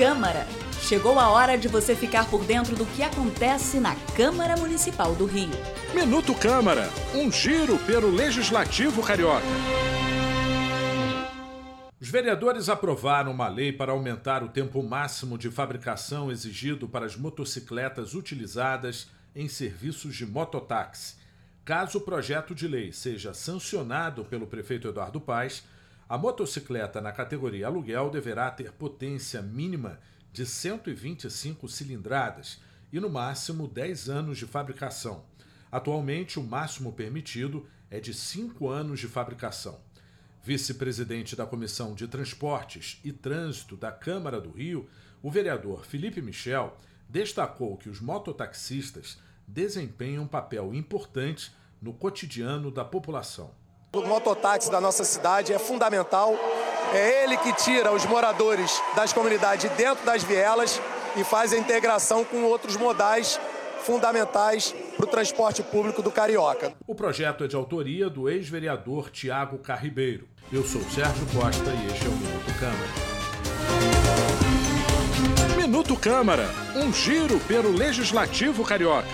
Câmara. Chegou a hora de você ficar por dentro do que acontece na Câmara Municipal do Rio. Minuto Câmara, um giro pelo Legislativo Carioca. Os vereadores aprovaram uma lei para aumentar o tempo máximo de fabricação exigido para as motocicletas utilizadas em serviços de mototáxi. Caso o projeto de lei seja sancionado pelo prefeito Eduardo Paes, a motocicleta na categoria aluguel deverá ter potência mínima de 125 cilindradas e no máximo 10 anos de fabricação. Atualmente, o máximo permitido é de 5 anos de fabricação. Vice-presidente da Comissão de Transportes e Trânsito da Câmara do Rio, o vereador Felipe Michel destacou que os mototaxistas desempenham um papel importante no cotidiano da população. O mototáxi da nossa cidade é fundamental. É ele que tira os moradores das comunidades dentro das vielas e faz a integração com outros modais fundamentais para o transporte público do Carioca. O projeto é de autoria do ex-vereador Tiago Carribeiro. Eu sou Sérgio Costa e este é o Minuto Câmara. Minuto Câmara, um giro pelo Legislativo Carioca.